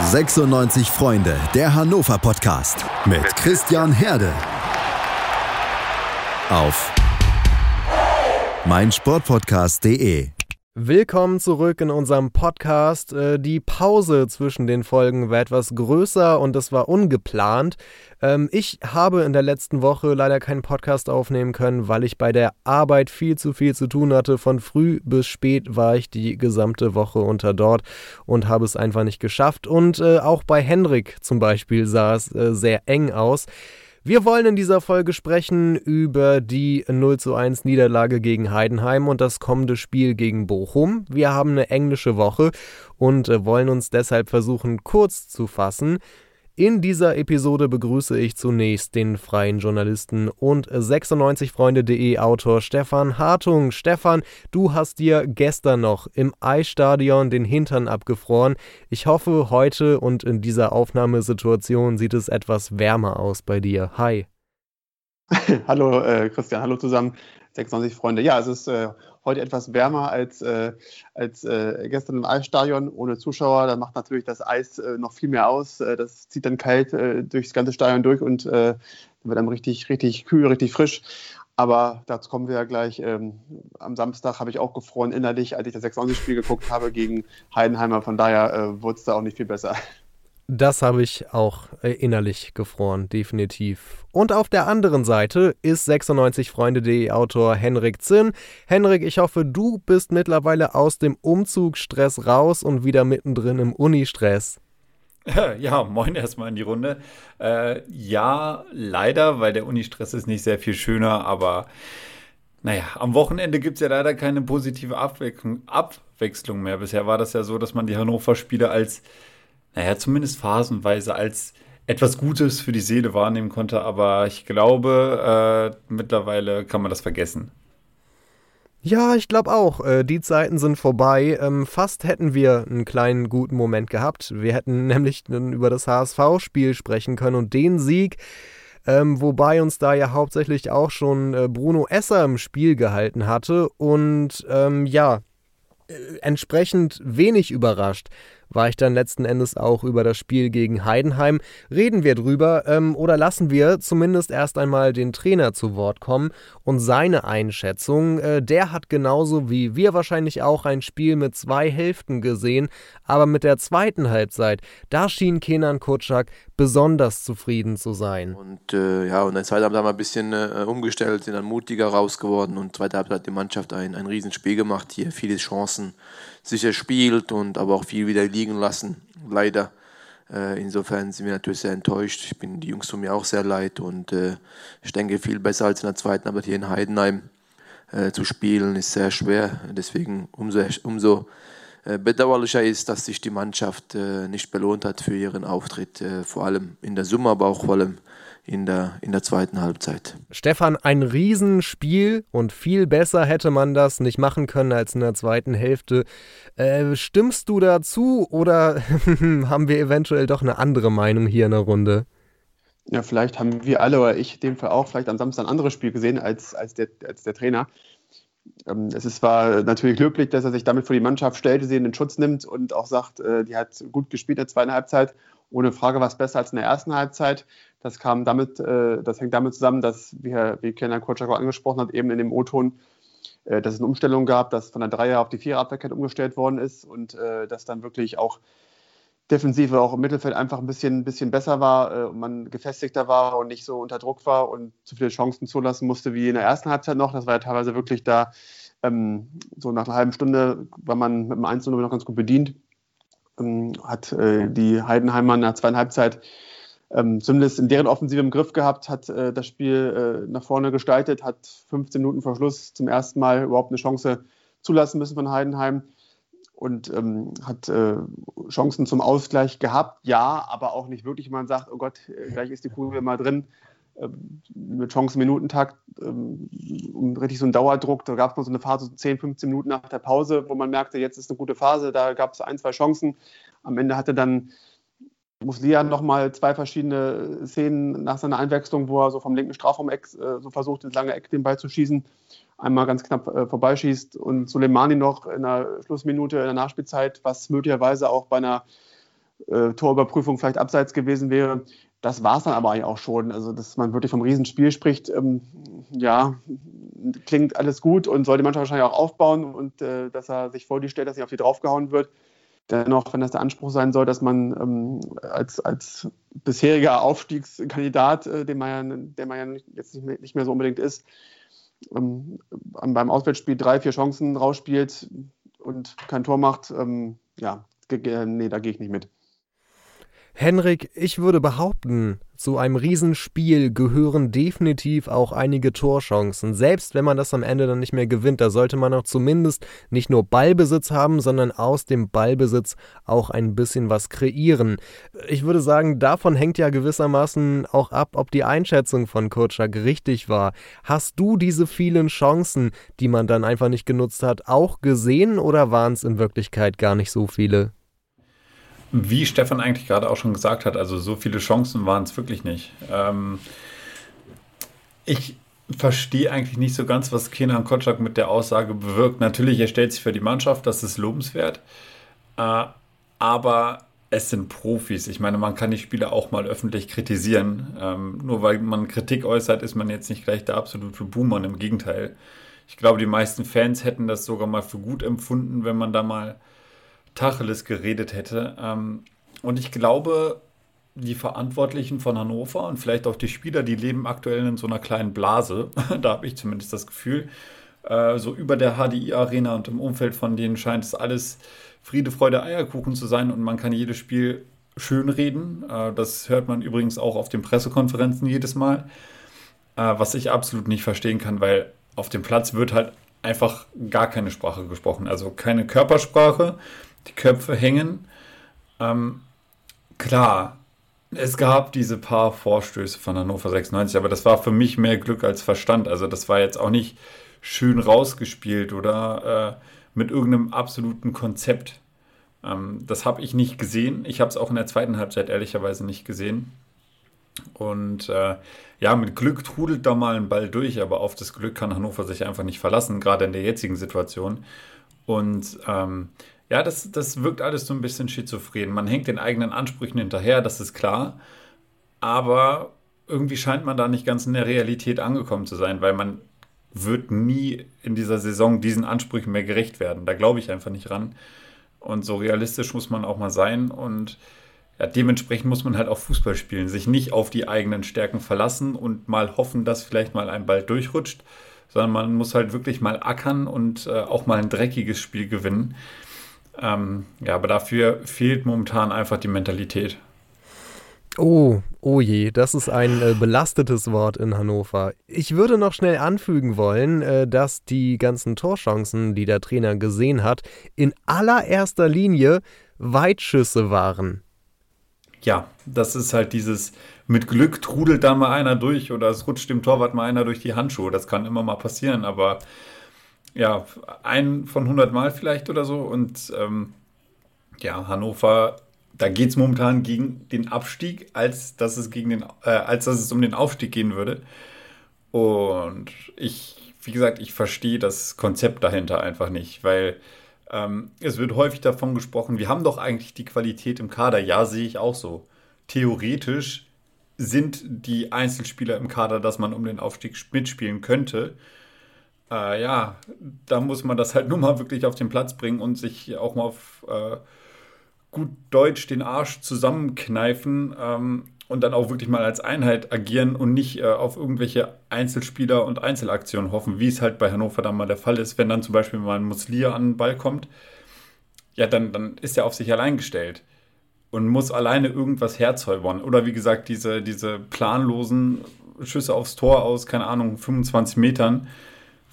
96 Freunde, der Hannover Podcast mit Christian Herde. Auf meinsportpodcast.de. Willkommen zurück in unserem Podcast. Äh, die Pause zwischen den Folgen war etwas größer und es war ungeplant. Ähm, ich habe in der letzten Woche leider keinen Podcast aufnehmen können, weil ich bei der Arbeit viel zu viel zu tun hatte. Von früh bis spät war ich die gesamte Woche unter dort und habe es einfach nicht geschafft. Und äh, auch bei Henrik zum Beispiel sah es äh, sehr eng aus. Wir wollen in dieser Folge sprechen über die 0 zu 1 Niederlage gegen Heidenheim und das kommende Spiel gegen Bochum. Wir haben eine englische Woche und äh, wollen uns deshalb versuchen, kurz zu fassen. In dieser Episode begrüße ich zunächst den freien Journalisten und 96freunde.de Autor Stefan Hartung. Stefan, du hast dir gestern noch im Eisstadion den Hintern abgefroren. Ich hoffe, heute und in dieser Aufnahmesituation sieht es etwas wärmer aus bei dir. Hi. hallo äh, Christian, hallo zusammen. 96 Freunde. Ja, es ist äh, heute etwas wärmer als, äh, als äh, gestern im Eisstadion ohne Zuschauer. Da macht natürlich das Eis äh, noch viel mehr aus. Äh, das zieht dann kalt äh, durchs ganze Stadion durch und äh, wird dann richtig, richtig kühl, richtig frisch. Aber dazu kommen wir ja gleich. Ähm, am Samstag habe ich auch gefroren innerlich, als ich das 96-Spiel geguckt habe gegen Heidenheimer. Von daher äh, wurde es da auch nicht viel besser. Das habe ich auch innerlich gefroren, definitiv. Und auf der anderen Seite ist 96freunde.de Autor Henrik Zinn. Henrik, ich hoffe, du bist mittlerweile aus dem Umzugsstress raus und wieder mittendrin im Unistress. Ja, moin erstmal in die Runde. Äh, ja, leider, weil der Unistress ist nicht sehr viel schöner, aber naja, am Wochenende gibt es ja leider keine positive Abwechslung mehr. Bisher war das ja so, dass man die Hannover-Spiele als naja, zumindest phasenweise als etwas Gutes für die Seele wahrnehmen konnte, aber ich glaube, äh, mittlerweile kann man das vergessen. Ja, ich glaube auch. Äh, die Zeiten sind vorbei. Ähm, fast hätten wir einen kleinen guten Moment gehabt. Wir hätten nämlich über das HSV-Spiel sprechen können und den Sieg. Ähm, wobei uns da ja hauptsächlich auch schon äh, Bruno Esser im Spiel gehalten hatte. Und ähm, ja, äh, entsprechend wenig überrascht war ich dann letzten Endes auch über das Spiel gegen Heidenheim. Reden wir drüber ähm, oder lassen wir zumindest erst einmal den Trainer zu Wort kommen und seine Einschätzung. Äh, der hat genauso wie wir wahrscheinlich auch ein Spiel mit zwei Hälften gesehen, aber mit der zweiten Halbzeit, da schien Kenan Kutschak besonders zufrieden zu sein. Und äh, ja, und der zweiten Halbzeit haben wir ein bisschen äh, umgestellt, sind dann mutiger rausgeworden und zweite Halbzeit hat die Mannschaft ein, ein Riesenspiel gemacht, hier viele Chancen sicher spielt und aber auch viel wieder liegen lassen, leider. Äh, insofern sind wir natürlich sehr enttäuscht. Ich bin die Jungs tun mir auch sehr leid und äh, ich denke viel besser als in der zweiten, aber hier in Heidenheim äh, zu spielen ist sehr schwer. Deswegen umso, umso äh, bedauerlicher ist, dass sich die Mannschaft äh, nicht belohnt hat für ihren Auftritt, äh, vor allem in der Summe, aber auch vor allem in der, in der zweiten Halbzeit. Stefan, ein Riesenspiel und viel besser hätte man das nicht machen können als in der zweiten Hälfte. Äh, stimmst du dazu oder haben wir eventuell doch eine andere Meinung hier in der Runde? Ja, vielleicht haben wir alle oder ich in dem Fall auch vielleicht am Samstag ein anderes Spiel gesehen als, als, der, als der Trainer. Ähm, es ist, war natürlich glücklich, dass er sich damit vor die Mannschaft stellt, sie in den Schutz nimmt und auch sagt, äh, die hat gut gespielt in der zweiten Halbzeit. Ohne Frage war es besser als in der ersten Halbzeit. Das kam damit, äh, das hängt damit zusammen, dass, wie Herr wie Kenan angesprochen hat, eben in dem O-Ton, äh, dass es eine Umstellung gab, dass von der Dreier- auf die Vierer-Abwehrkette umgestellt worden ist und äh, dass dann wirklich auch Defensive auch im Mittelfeld einfach ein bisschen, bisschen besser war äh, und man gefestigter war und nicht so unter Druck war und zu viele Chancen zulassen musste wie in der ersten Halbzeit noch. Das war ja teilweise wirklich da, ähm, so nach einer halben Stunde war man mit dem 1 noch ganz gut bedient. Ähm, hat äh, die Heidenheimer der zweiten Halbzeit ähm, zumindest in deren Offensive im Griff gehabt, hat äh, das Spiel äh, nach vorne gestaltet, hat 15 Minuten vor Schluss zum ersten Mal überhaupt eine Chance zulassen müssen von Heidenheim und ähm, hat äh, Chancen zum Ausgleich gehabt, ja, aber auch nicht wirklich, man sagt, oh Gott, äh, gleich ist die Kugel mal drin, mit Chancen-Minutentakt, ähm, um richtig so einen Dauerdruck. Da gab es mal so eine Phase, so 10, 15 Minuten nach der Pause, wo man merkte, jetzt ist eine gute Phase, da gab es ein, zwei Chancen. Am Ende hatte dann Muslia nochmal zwei verschiedene Szenen nach seiner Einwechslung, wo er so vom linken Strafraum-Eck äh, so versucht, ins lange Eck den Ball zu schießen, einmal ganz knapp äh, vorbeischießt und Suleimani noch in der Schlussminute in der Nachspielzeit, was möglicherweise auch bei einer äh, Torüberprüfung vielleicht abseits gewesen wäre. Das war es dann aber eigentlich auch schon. Also, dass man wirklich vom Riesenspiel spricht, ähm, ja, klingt alles gut und soll die Mannschaft wahrscheinlich auch aufbauen und äh, dass er sich vor die stellt, dass nicht auf die draufgehauen wird. Dennoch, wenn das der Anspruch sein soll, dass man ähm, als, als bisheriger Aufstiegskandidat, äh, den man ja, der man ja jetzt nicht mehr, nicht mehr so unbedingt ist, ähm, beim Auswärtsspiel drei, vier Chancen rausspielt und kein Tor macht, ähm, ja, nee, da gehe ich nicht mit. Henrik, ich würde behaupten, zu einem Riesenspiel gehören definitiv auch einige Torchancen. Selbst wenn man das am Ende dann nicht mehr gewinnt, da sollte man auch zumindest nicht nur Ballbesitz haben, sondern aus dem Ballbesitz auch ein bisschen was kreieren. Ich würde sagen, davon hängt ja gewissermaßen auch ab, ob die Einschätzung von Kutschak richtig war. Hast du diese vielen Chancen, die man dann einfach nicht genutzt hat, auch gesehen oder waren es in Wirklichkeit gar nicht so viele? Wie Stefan eigentlich gerade auch schon gesagt hat, also so viele Chancen waren es wirklich nicht. Ähm, ich verstehe eigentlich nicht so ganz, was Kenan Kotschak mit der Aussage bewirkt. Natürlich, er stellt sich für die Mannschaft, das ist lobenswert. Äh, aber es sind Profis. Ich meine, man kann die Spieler auch mal öffentlich kritisieren. Ähm, nur weil man Kritik äußert, ist man jetzt nicht gleich der absolute Boomer. Im Gegenteil. Ich glaube, die meisten Fans hätten das sogar mal für gut empfunden, wenn man da mal Tacheles geredet hätte. Ähm, und ich glaube, die Verantwortlichen von Hannover und vielleicht auch die Spieler, die leben aktuell in so einer kleinen Blase. da habe ich zumindest das Gefühl. Äh, so über der HDI-Arena und im Umfeld von denen scheint es alles Friede, Freude, Eierkuchen zu sein und man kann jedes Spiel schön reden. Äh, das hört man übrigens auch auf den Pressekonferenzen jedes Mal. Äh, was ich absolut nicht verstehen kann, weil auf dem Platz wird halt einfach gar keine Sprache gesprochen. Also keine Körpersprache, die Köpfe hängen. Ähm, klar, es gab diese paar Vorstöße von Hannover 96, aber das war für mich mehr Glück als Verstand. Also das war jetzt auch nicht schön rausgespielt oder äh, mit irgendeinem absoluten Konzept. Ähm, das habe ich nicht gesehen. Ich habe es auch in der zweiten Halbzeit ehrlicherweise nicht gesehen. Und äh, ja, mit Glück trudelt da mal ein Ball durch, aber auf das Glück kann Hannover sich einfach nicht verlassen, gerade in der jetzigen Situation. Und ähm, ja, das, das wirkt alles so ein bisschen schizophren. Man hängt den eigenen Ansprüchen hinterher, das ist klar. Aber irgendwie scheint man da nicht ganz in der Realität angekommen zu sein, weil man wird nie in dieser Saison diesen Ansprüchen mehr gerecht werden. Da glaube ich einfach nicht ran. Und so realistisch muss man auch mal sein. Und ja, dementsprechend muss man halt auch Fußball spielen, sich nicht auf die eigenen Stärken verlassen und mal hoffen, dass vielleicht mal ein Ball durchrutscht, sondern man muss halt wirklich mal ackern und äh, auch mal ein dreckiges Spiel gewinnen. Ähm, ja, aber dafür fehlt momentan einfach die Mentalität. Oh, oh je, das ist ein äh, belastetes Wort in Hannover. Ich würde noch schnell anfügen wollen, äh, dass die ganzen Torchancen, die der Trainer gesehen hat, in allererster Linie Weitschüsse waren. Ja, das ist halt dieses, mit Glück trudelt da mal einer durch oder es rutscht dem Torwart mal einer durch die Handschuhe. Das kann immer mal passieren, aber ja, ein von 100 Mal vielleicht oder so. Und ähm, ja, Hannover, da geht es momentan gegen den Abstieg, als dass es gegen den, äh, als dass es um den Aufstieg gehen würde. Und ich, wie gesagt, ich verstehe das Konzept dahinter einfach nicht, weil ähm, es wird häufig davon gesprochen, wir haben doch eigentlich die Qualität im Kader. Ja, sehe ich auch so. Theoretisch sind die Einzelspieler im Kader, dass man um den Aufstieg mitspielen könnte äh, ja, da muss man das halt nur mal wirklich auf den Platz bringen und sich auch mal auf äh, gut Deutsch den Arsch zusammenkneifen ähm, und dann auch wirklich mal als Einheit agieren und nicht äh, auf irgendwelche Einzelspieler und Einzelaktionen hoffen, wie es halt bei Hannover dann mal der Fall ist, wenn dann zum Beispiel mal ein Muslia an den Ball kommt, ja, dann, dann ist er auf sich allein gestellt und muss alleine irgendwas herzäubern. Oder wie gesagt, diese, diese planlosen Schüsse aufs Tor aus, keine Ahnung, 25 Metern,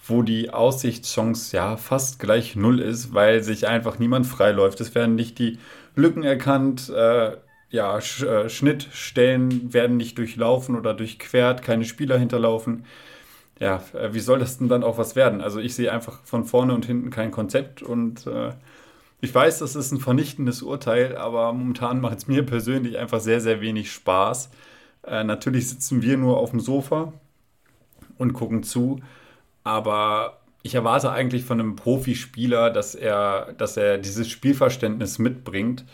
wo die Aussichtschance ja fast gleich null ist, weil sich einfach niemand freiläuft. Es werden nicht die Lücken erkannt, äh, ja, Sch äh, Schnittstellen werden nicht durchlaufen oder durchquert, keine Spieler hinterlaufen. Ja, äh, wie soll das denn dann auch was werden? Also ich sehe einfach von vorne und hinten kein Konzept und äh, ich weiß, das ist ein vernichtendes Urteil, aber momentan macht es mir persönlich einfach sehr, sehr wenig Spaß. Äh, natürlich sitzen wir nur auf dem Sofa und gucken zu aber ich erwarte eigentlich von einem Profispieler, dass er, dass er dieses Spielverständnis mitbringt.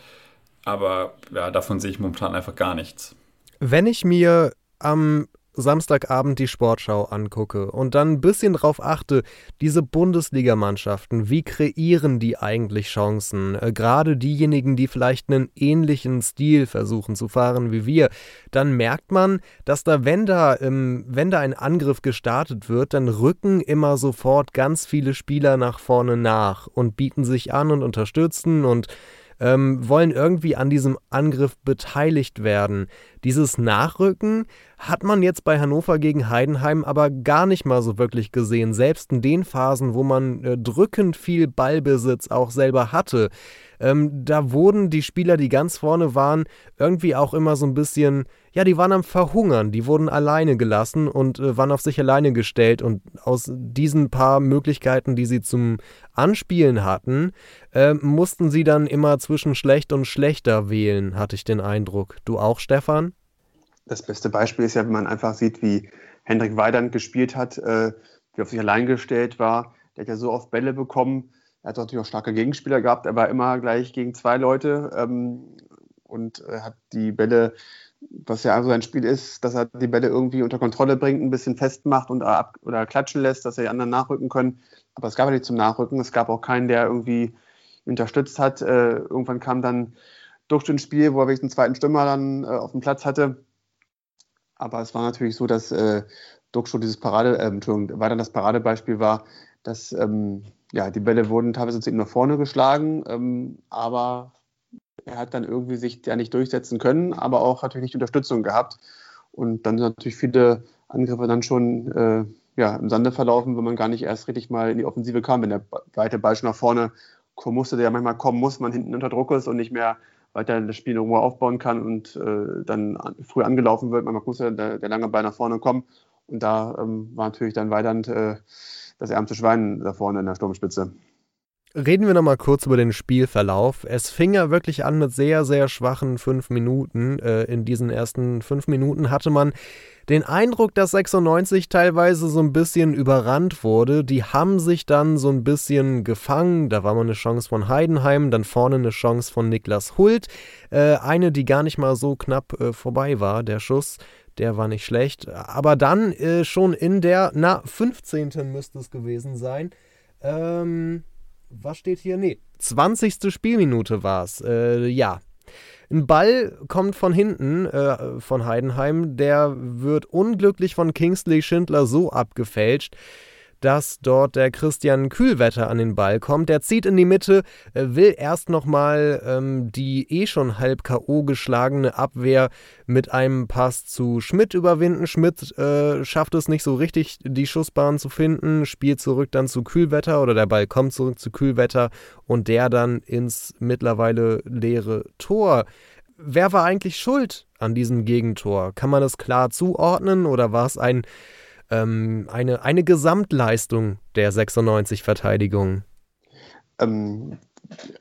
Aber ja, davon sehe ich momentan einfach gar nichts. Wenn ich mir am Samstagabend die Sportschau angucke und dann ein bisschen drauf achte, diese Bundesligamannschaften, wie kreieren die eigentlich Chancen? Äh, Gerade diejenigen, die vielleicht einen ähnlichen Stil versuchen zu fahren wie wir, dann merkt man, dass da, wenn da, ähm, wenn da ein Angriff gestartet wird, dann rücken immer sofort ganz viele Spieler nach vorne nach und bieten sich an und unterstützen und ähm, wollen irgendwie an diesem Angriff beteiligt werden. Dieses Nachrücken hat man jetzt bei Hannover gegen Heidenheim aber gar nicht mal so wirklich gesehen. Selbst in den Phasen, wo man äh, drückend viel Ballbesitz auch selber hatte, ähm, da wurden die Spieler, die ganz vorne waren, irgendwie auch immer so ein bisschen, ja, die waren am Verhungern, die wurden alleine gelassen und äh, waren auf sich alleine gestellt. Und aus diesen paar Möglichkeiten, die sie zum Anspielen hatten, äh, mussten sie dann immer zwischen schlecht und schlechter wählen, hatte ich den Eindruck. Du auch, Stefan? Das beste Beispiel ist ja, wenn man einfach sieht, wie Hendrik Weidand gespielt hat, äh, wie auf sich allein gestellt war. Der hat ja so oft Bälle bekommen, er hat natürlich auch starke Gegenspieler gehabt, er war immer gleich gegen zwei Leute ähm, und äh, hat die Bälle, was ja also sein Spiel ist, dass er die Bälle irgendwie unter Kontrolle bringt, ein bisschen festmacht und ab oder klatschen lässt, dass er die anderen nachrücken können. Aber es gab ja nicht zum Nachrücken. Es gab auch keinen, der irgendwie unterstützt hat. Äh, irgendwann kam dann durch den Spiel, wo er wirklich einen zweiten Stürmer dann äh, auf dem Platz hatte. Aber es war natürlich so, dass äh, Duxcho dieses Parade, äh, weiter das Paradebeispiel war, dass ähm, ja, die Bälle wurden teilweise zu ihm nach vorne geschlagen, ähm, aber er hat dann irgendwie sich ja nicht durchsetzen können, aber auch natürlich nicht Unterstützung gehabt. Und dann sind natürlich viele Angriffe dann schon äh, ja, im Sande verlaufen, wenn man gar nicht erst richtig mal in die Offensive kam, wenn der weite Ball schon nach vorne kommen musste, der ja manchmal kommen muss, man hinten unter Druck ist und nicht mehr weiter das Spiel irgendwo aufbauen kann und äh, dann an, früh angelaufen wird. Man muss ja der, der, lange Ball nach vorne kommen. Und da ähm, war natürlich dann Weidand äh, das ärmste Schwein da vorne in der Sturmspitze. Reden wir nochmal kurz über den Spielverlauf. Es fing ja wirklich an mit sehr, sehr schwachen fünf Minuten. Äh, in diesen ersten fünf Minuten hatte man den Eindruck, dass 96 teilweise so ein bisschen überrannt wurde. Die haben sich dann so ein bisschen gefangen. Da war mal eine Chance von Heidenheim, dann vorne eine Chance von Niklas Hult. Äh, eine, die gar nicht mal so knapp äh, vorbei war, der Schuss. Der war nicht schlecht. Aber dann äh, schon in der, na, 15. müsste es gewesen sein. Ähm, was steht hier? Nee, 20. Spielminute war es. Äh, ja, ein Ball kommt von hinten äh, von Heidenheim, der wird unglücklich von Kingsley Schindler so abgefälscht, dass dort der Christian Kühlwetter an den Ball kommt. Der zieht in die Mitte, äh, will erst nochmal ähm, die eh schon halb K.O. geschlagene Abwehr mit einem Pass zu Schmidt überwinden. Schmidt äh, schafft es nicht so richtig, die Schussbahn zu finden, spielt zurück dann zu Kühlwetter oder der Ball kommt zurück zu Kühlwetter und der dann ins mittlerweile leere Tor. Wer war eigentlich schuld an diesem Gegentor? Kann man das klar zuordnen oder war es ein ähm, eine, eine Gesamtleistung der 96-Verteidigung? Ähm,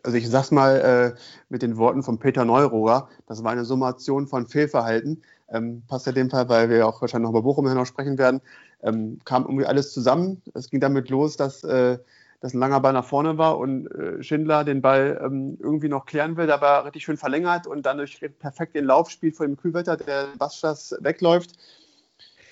also ich sag's mal äh, mit den Worten von Peter Neurohr, das war eine Summation von Fehlverhalten. Ähm, passt ja dem Fall, weil wir auch wahrscheinlich noch über Bochum noch sprechen werden. Ähm, kam irgendwie alles zusammen. Es ging damit los, dass, äh, dass ein langer Ball nach vorne war und äh, Schindler den Ball ähm, irgendwie noch klären will, aber richtig schön verlängert und dann durch perfekt den Lauf spielt vor dem Kühlwetter, der Bastas wegläuft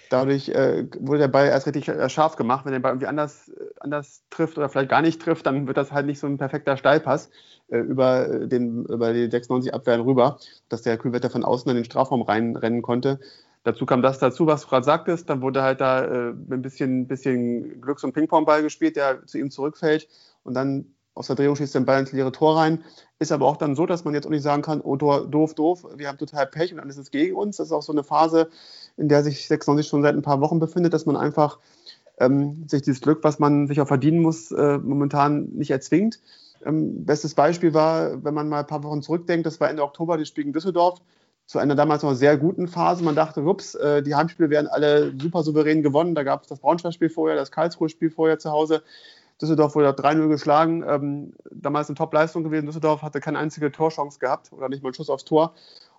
Dadurch äh, wurde der Ball erst richtig äh, scharf gemacht. Wenn der Ball irgendwie anders, äh, anders trifft oder vielleicht gar nicht trifft, dann wird das halt nicht so ein perfekter Steilpass äh, über, äh, den, über die 96 Abwehren rüber, dass der Kühlwetter von außen in den Strafraum reinrennen konnte. Dazu kam das dazu, was du gerade sagtest. Dann wurde halt da äh, ein bisschen, bisschen Glücks- und Ping-Pong-Ball gespielt, der zu ihm zurückfällt. Und dann aus der Drehung schießt den Ball ins leere Tor rein. Ist aber auch dann so, dass man jetzt auch nicht sagen kann, oh, doof, doof, wir haben total Pech und alles ist gegen uns. Das ist auch so eine Phase, in der sich 96 schon seit ein paar Wochen befindet, dass man einfach ähm, sich dieses Glück, was man sich auch verdienen muss, äh, momentan nicht erzwingt. Ähm, bestes Beispiel war, wenn man mal ein paar Wochen zurückdenkt, das war Ende Oktober, die Spiel gegen Düsseldorf, zu einer damals noch sehr guten Phase. Man dachte, ups, äh, die Heimspiele werden alle super souverän gewonnen. Da gab es das Braunschweig-Spiel vorher, das Karlsruhe-Spiel vorher zu Hause. Düsseldorf wurde 3-0 geschlagen. Ähm, damals eine Top-Leistung gewesen. Düsseldorf hatte keine einzige Torchance gehabt oder nicht mal einen Schuss aufs Tor.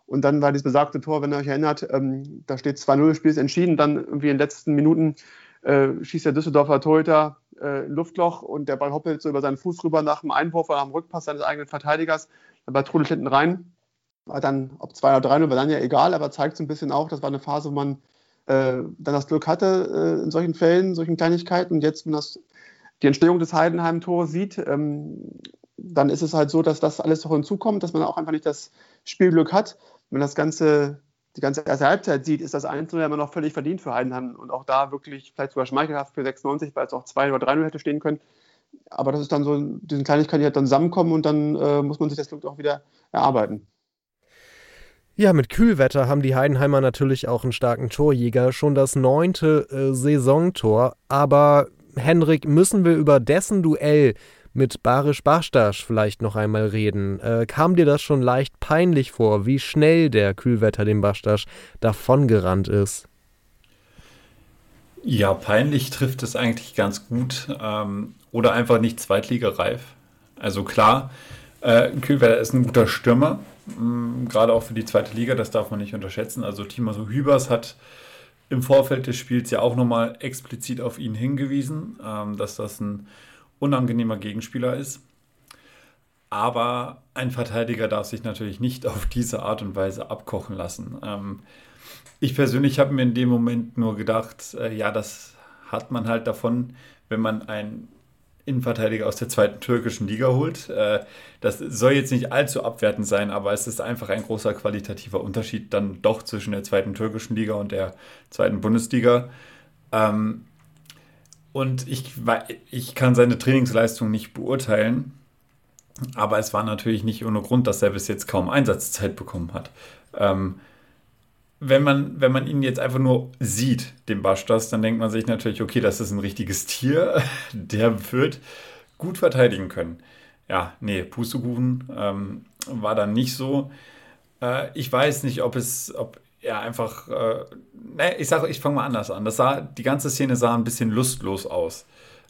Und dann war dieses besagte Tor, wenn ihr euch erinnert, ähm, da steht 2-0, Spiel ist entschieden. Dann irgendwie in den letzten Minuten äh, schießt der Düsseldorfer Torhüter äh, Luftloch und der Ball hoppelt so über seinen Fuß rüber nach dem Einwurf oder dem Rückpass seines eigenen Verteidigers. Der Ball trudelt hinten rein. war dann, ob 2 oder 3 war dann ja egal, aber zeigt so ein bisschen auch, das war eine Phase, wo man äh, dann das Glück hatte äh, in solchen Fällen, solchen Kleinigkeiten. Und jetzt, wenn das, die Entstehung des Heidenheim-Tores sieht, ähm, dann ist es halt so, dass das alles noch hinzukommt, dass man auch einfach nicht das Spielglück hat. Wenn das ganze, die ganze erste Halbzeit sieht, ist das 1 ja immer noch völlig verdient für Heidenheim und auch da wirklich vielleicht sogar schmeichelhaft für 96, weil es auch 2 oder 3 hätte stehen können. Aber das ist dann so, diese Kleinigkeiten, die halt dann zusammenkommen und dann äh, muss man sich das Glück auch wieder erarbeiten. Ja, mit Kühlwetter haben die Heidenheimer natürlich auch einen starken Torjäger, schon das neunte äh, Saisontor. Aber Henrik, müssen wir über dessen Duell mit Barisch Barstasch vielleicht noch einmal reden. Äh, kam dir das schon leicht peinlich vor, wie schnell der Kühlwetter dem Barstasch davongerannt ist? Ja, peinlich trifft es eigentlich ganz gut. Ähm, oder einfach nicht zweitligareif. Also klar, äh, Kühlwetter ist ein guter Stürmer, mh, gerade auch für die zweite Liga, das darf man nicht unterschätzen. Also Timo Hübers hat im Vorfeld des Spiels ja auch nochmal explizit auf ihn hingewiesen, ähm, dass das ein unangenehmer Gegenspieler ist. Aber ein Verteidiger darf sich natürlich nicht auf diese Art und Weise abkochen lassen. Ähm, ich persönlich habe mir in dem Moment nur gedacht, äh, ja, das hat man halt davon, wenn man einen Innenverteidiger aus der zweiten türkischen Liga holt. Äh, das soll jetzt nicht allzu abwertend sein, aber es ist einfach ein großer qualitativer Unterschied dann doch zwischen der zweiten türkischen Liga und der zweiten Bundesliga. Ähm, und ich, ich kann seine Trainingsleistung nicht beurteilen, aber es war natürlich nicht ohne Grund, dass er bis jetzt kaum Einsatzzeit bekommen hat. Wenn man, wenn man ihn jetzt einfach nur sieht, den Bastas, dann denkt man sich natürlich, okay, das ist ein richtiges Tier, der wird gut verteidigen können. Ja, nee, Pustekuchen ähm, war dann nicht so. Äh, ich weiß nicht, ob es, ob er einfach, äh, ne, ich sage, ich fange mal anders an. Das sah, die ganze Szene sah ein bisschen lustlos aus.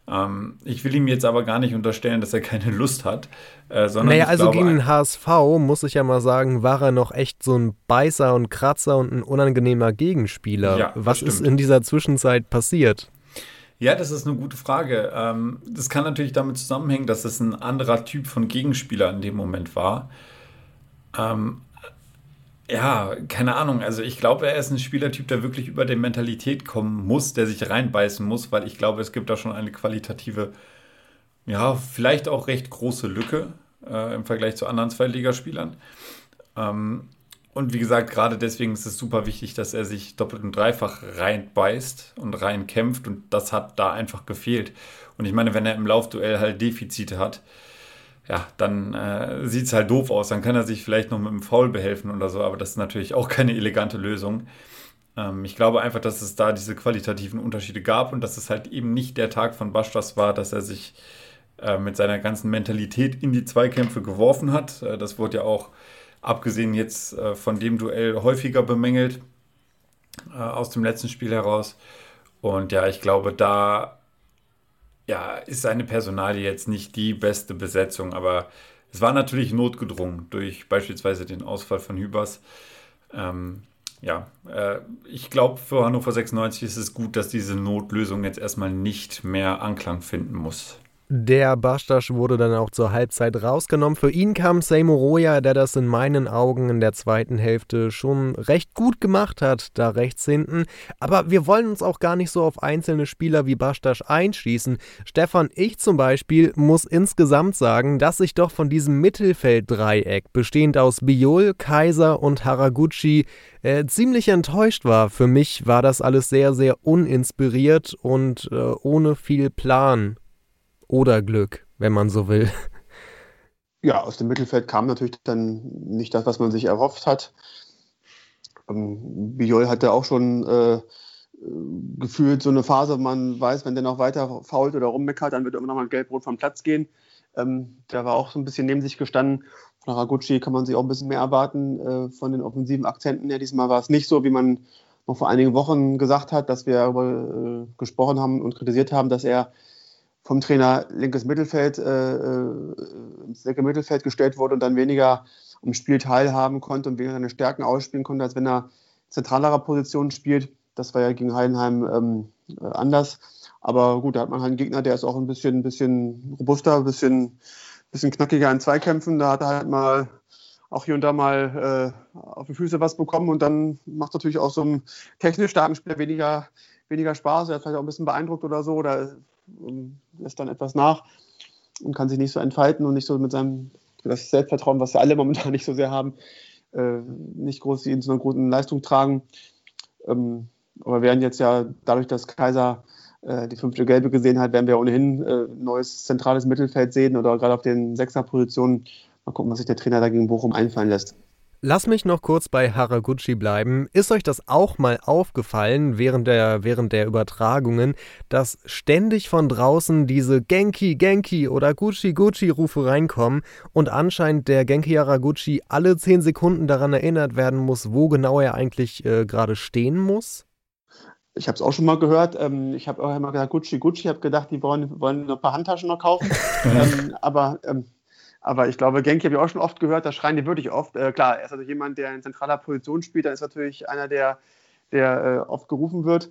Ähm, ich will ihm jetzt aber gar nicht unterstellen, dass er keine Lust hat. Äh, sondern naja, also glaube, gegen den HSV, muss ich ja mal sagen, war er noch echt so ein Beißer und Kratzer und ein unangenehmer Gegenspieler. Ja, Was ist in dieser Zwischenzeit passiert? Ja, das ist eine gute Frage. Ähm, das kann natürlich damit zusammenhängen, dass es ein anderer Typ von Gegenspieler in dem Moment war. Ähm, ja, keine Ahnung. Also ich glaube, er ist ein Spielertyp, der wirklich über die Mentalität kommen muss, der sich reinbeißen muss, weil ich glaube, es gibt da schon eine qualitative, ja, vielleicht auch recht große Lücke äh, im Vergleich zu anderen Zweitligaspielern. Ähm, und wie gesagt, gerade deswegen ist es super wichtig, dass er sich doppelt und dreifach reinbeißt und reinkämpft und das hat da einfach gefehlt. Und ich meine, wenn er im Laufduell halt Defizite hat, ja, dann äh, sieht es halt doof aus. Dann kann er sich vielleicht noch mit dem Foul behelfen oder so, aber das ist natürlich auch keine elegante Lösung. Ähm, ich glaube einfach, dass es da diese qualitativen Unterschiede gab und dass es halt eben nicht der Tag von Bastas war, dass er sich äh, mit seiner ganzen Mentalität in die Zweikämpfe geworfen hat. Äh, das wurde ja auch, abgesehen jetzt äh, von dem Duell, häufiger bemängelt äh, aus dem letzten Spiel heraus. Und ja, ich glaube, da ja, ist seine Personalie jetzt nicht die beste Besetzung, aber es war natürlich notgedrungen durch beispielsweise den Ausfall von Hübers. Ähm, ja, äh, ich glaube, für Hannover 96 ist es gut, dass diese Notlösung jetzt erstmal nicht mehr Anklang finden muss. Der Bastasch wurde dann auch zur Halbzeit rausgenommen. Für ihn kam Seymour Roya, der das in meinen Augen in der zweiten Hälfte schon recht gut gemacht hat, da rechts hinten. Aber wir wollen uns auch gar nicht so auf einzelne Spieler wie Bastasch einschießen. Stefan, ich zum Beispiel muss insgesamt sagen, dass ich doch von diesem Mittelfelddreieck, bestehend aus Biol, Kaiser und Haraguchi, äh, ziemlich enttäuscht war. Für mich war das alles sehr, sehr uninspiriert und äh, ohne viel Plan oder Glück, wenn man so will. Ja, aus dem Mittelfeld kam natürlich dann nicht das, was man sich erhofft hat. Ähm, Biol hatte auch schon äh, gefühlt so eine Phase, man weiß, wenn der noch weiter fault oder rummeckert, dann wird immer noch mal gelb-rot vom Platz gehen. Ähm, der war auch so ein bisschen neben sich gestanden. Von Haraguchi kann man sich auch ein bisschen mehr erwarten äh, von den offensiven Akzenten her. Diesmal war es nicht so, wie man noch vor einigen Wochen gesagt hat, dass wir darüber äh, gesprochen haben und kritisiert haben, dass er vom Trainer linkes Mittelfeld, äh, äh, ins linke Mittelfeld gestellt wurde und dann weniger am Spiel teilhaben konnte und weniger seine Stärken ausspielen konnte, als wenn er zentralerer Position spielt. Das war ja gegen Heidenheim ähm, äh, anders. Aber gut, da hat man halt einen Gegner, der ist auch ein bisschen, bisschen robuster, ein bisschen, bisschen knackiger in Zweikämpfen. Da hat er halt mal auch hier und da mal äh, auf die Füße was bekommen und dann macht natürlich auch so ein technisch starken Spieler weniger, weniger Spaß. Er hat vielleicht auch ein bisschen beeindruckt oder so oder lässt dann etwas nach und kann sich nicht so entfalten und nicht so mit seinem das Selbstvertrauen, was alle momentan nicht so sehr haben, äh, nicht groß in so einer guten Leistung tragen. Ähm, aber werden jetzt ja dadurch, dass Kaiser äh, die fünfte Gelbe gesehen hat, werden wir ohnehin äh, neues zentrales Mittelfeld sehen oder gerade auf den Sechserpositionen. Mal gucken, was sich der Trainer da gegen Bochum einfallen lässt. Lass mich noch kurz bei Haraguchi bleiben. Ist euch das auch mal aufgefallen während der, während der Übertragungen, dass ständig von draußen diese Genki, Genki oder Gucci, Gucci Rufe reinkommen und anscheinend der Genki Haraguchi alle 10 Sekunden daran erinnert werden muss, wo genau er eigentlich äh, gerade stehen muss? Ich habe es auch schon mal gehört. Ähm, ich habe auch immer gesagt, Gucci, Gucci. Ich habe gedacht, die wollen, wollen ein paar Handtaschen noch kaufen. ähm, aber ähm, aber ich glaube, Genki habe ich auch schon oft gehört, da schreien die wirklich oft. Äh, klar, er ist also jemand, der in zentraler Position spielt, dann ist natürlich einer, der, der äh, oft gerufen wird.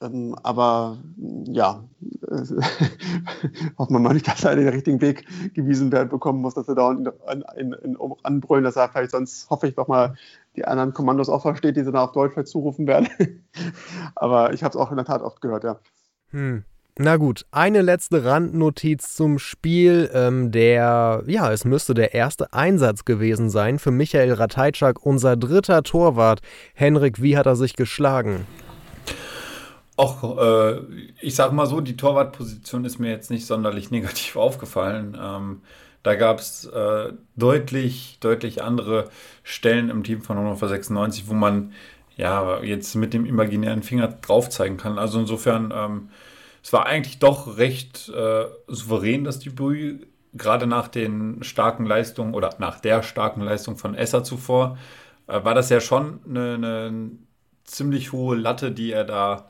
Ähm, aber ja, äh, hoffen wir mal nicht, dass er den richtigen Weg gewiesen wird, bekommen muss, dass er da in, in, in, anbrüllen, dass er vielleicht sonst, hoffe ich doch mal, die anderen Kommandos auch versteht, die sie dann auf Deutsch vielleicht zurufen werden. aber ich habe es auch in der Tat oft gehört, ja. Hm. Na gut, eine letzte Randnotiz zum Spiel. Ähm, der, ja, es müsste der erste Einsatz gewesen sein für Michael Ratajczak, unser dritter Torwart. Henrik, wie hat er sich geschlagen? Auch, äh, ich sag mal so, die Torwartposition ist mir jetzt nicht sonderlich negativ aufgefallen. Ähm, da gab es äh, deutlich, deutlich andere Stellen im Team von Hannover 96, wo man ja jetzt mit dem imaginären Finger drauf zeigen kann. Also insofern ähm, es war eigentlich doch recht äh, souverän, das Debüt, gerade nach den starken Leistungen oder nach der starken Leistung von Esser zuvor, äh, war das ja schon eine, eine, ziemlich hohe Latte, die er da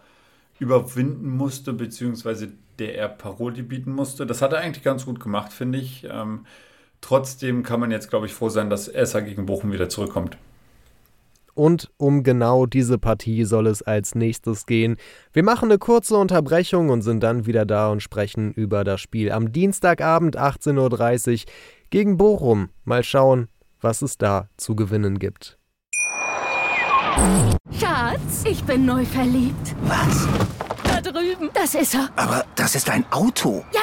überwinden musste, beziehungsweise der er Paroli bieten musste. Das hat er eigentlich ganz gut gemacht, finde ich. Ähm, trotzdem kann man jetzt, glaube ich, froh sein, dass Esser gegen Bochum wieder zurückkommt. Und um genau diese Partie soll es als nächstes gehen. Wir machen eine kurze Unterbrechung und sind dann wieder da und sprechen über das Spiel am Dienstagabend 18.30 Uhr gegen Bochum. Mal schauen, was es da zu gewinnen gibt. Schatz, ich bin neu verliebt. Was? Da drüben. Das ist er. Aber das ist ein Auto. Ja,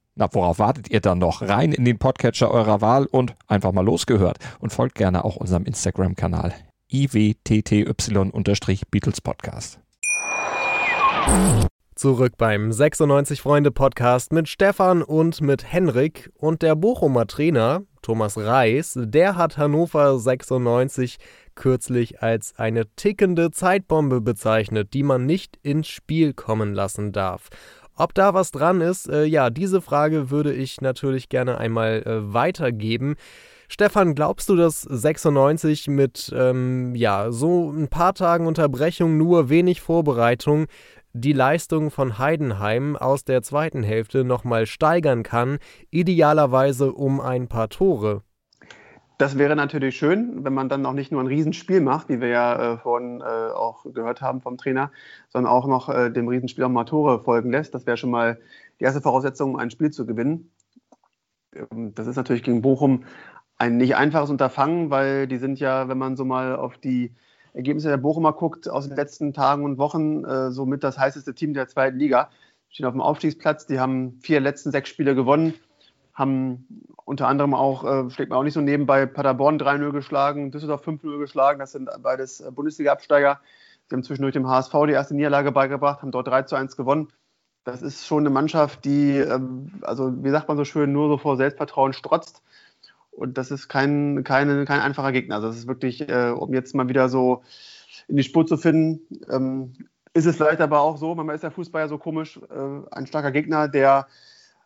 Na, worauf wartet ihr dann noch? Rein in den Podcatcher eurer Wahl und einfach mal losgehört. Und folgt gerne auch unserem Instagram-Kanal iwtty-Beatles Podcast. Zurück beim 96 Freunde Podcast mit Stefan und mit Henrik und der Bochumer Trainer Thomas Reis, der hat Hannover 96 kürzlich als eine tickende Zeitbombe bezeichnet, die man nicht ins Spiel kommen lassen darf. Ob da was dran ist, äh, ja, diese Frage würde ich natürlich gerne einmal äh, weitergeben. Stefan, glaubst du, dass 96 mit ähm, ja, so ein paar Tagen Unterbrechung, nur wenig Vorbereitung, die Leistung von Heidenheim aus der zweiten Hälfte nochmal steigern kann, idealerweise um ein paar Tore? Das wäre natürlich schön, wenn man dann auch nicht nur ein Riesenspiel macht, wie wir ja äh, vorhin äh, auch gehört haben vom Trainer, sondern auch noch äh, dem Riesenspiel auch mal Tore folgen lässt. Das wäre schon mal die erste Voraussetzung, um ein Spiel zu gewinnen. Ähm, das ist natürlich gegen Bochum ein nicht einfaches Unterfangen, weil die sind ja, wenn man so mal auf die Ergebnisse der Bochumer guckt, aus den letzten Tagen und Wochen äh, somit das heißeste Team der zweiten Liga. Stehen auf dem Aufstiegsplatz, die haben vier letzten sechs Spiele gewonnen haben unter anderem auch, äh, schlägt man auch nicht so nebenbei, Paderborn 3-0 geschlagen, Düsseldorf 5-0 geschlagen. Das sind beides äh, Bundesliga-Absteiger. Sie haben zwischendurch dem HSV die erste Niederlage beigebracht, haben dort 3 zu 1 gewonnen. Das ist schon eine Mannschaft, die, ähm, also wie sagt man so schön, nur so vor Selbstvertrauen strotzt. Und das ist kein, kein, kein einfacher Gegner. Also das ist wirklich, äh, um jetzt mal wieder so in die Spur zu finden, ähm, ist es vielleicht aber auch so, manchmal ist der Fußball ja so komisch, äh, ein starker Gegner, der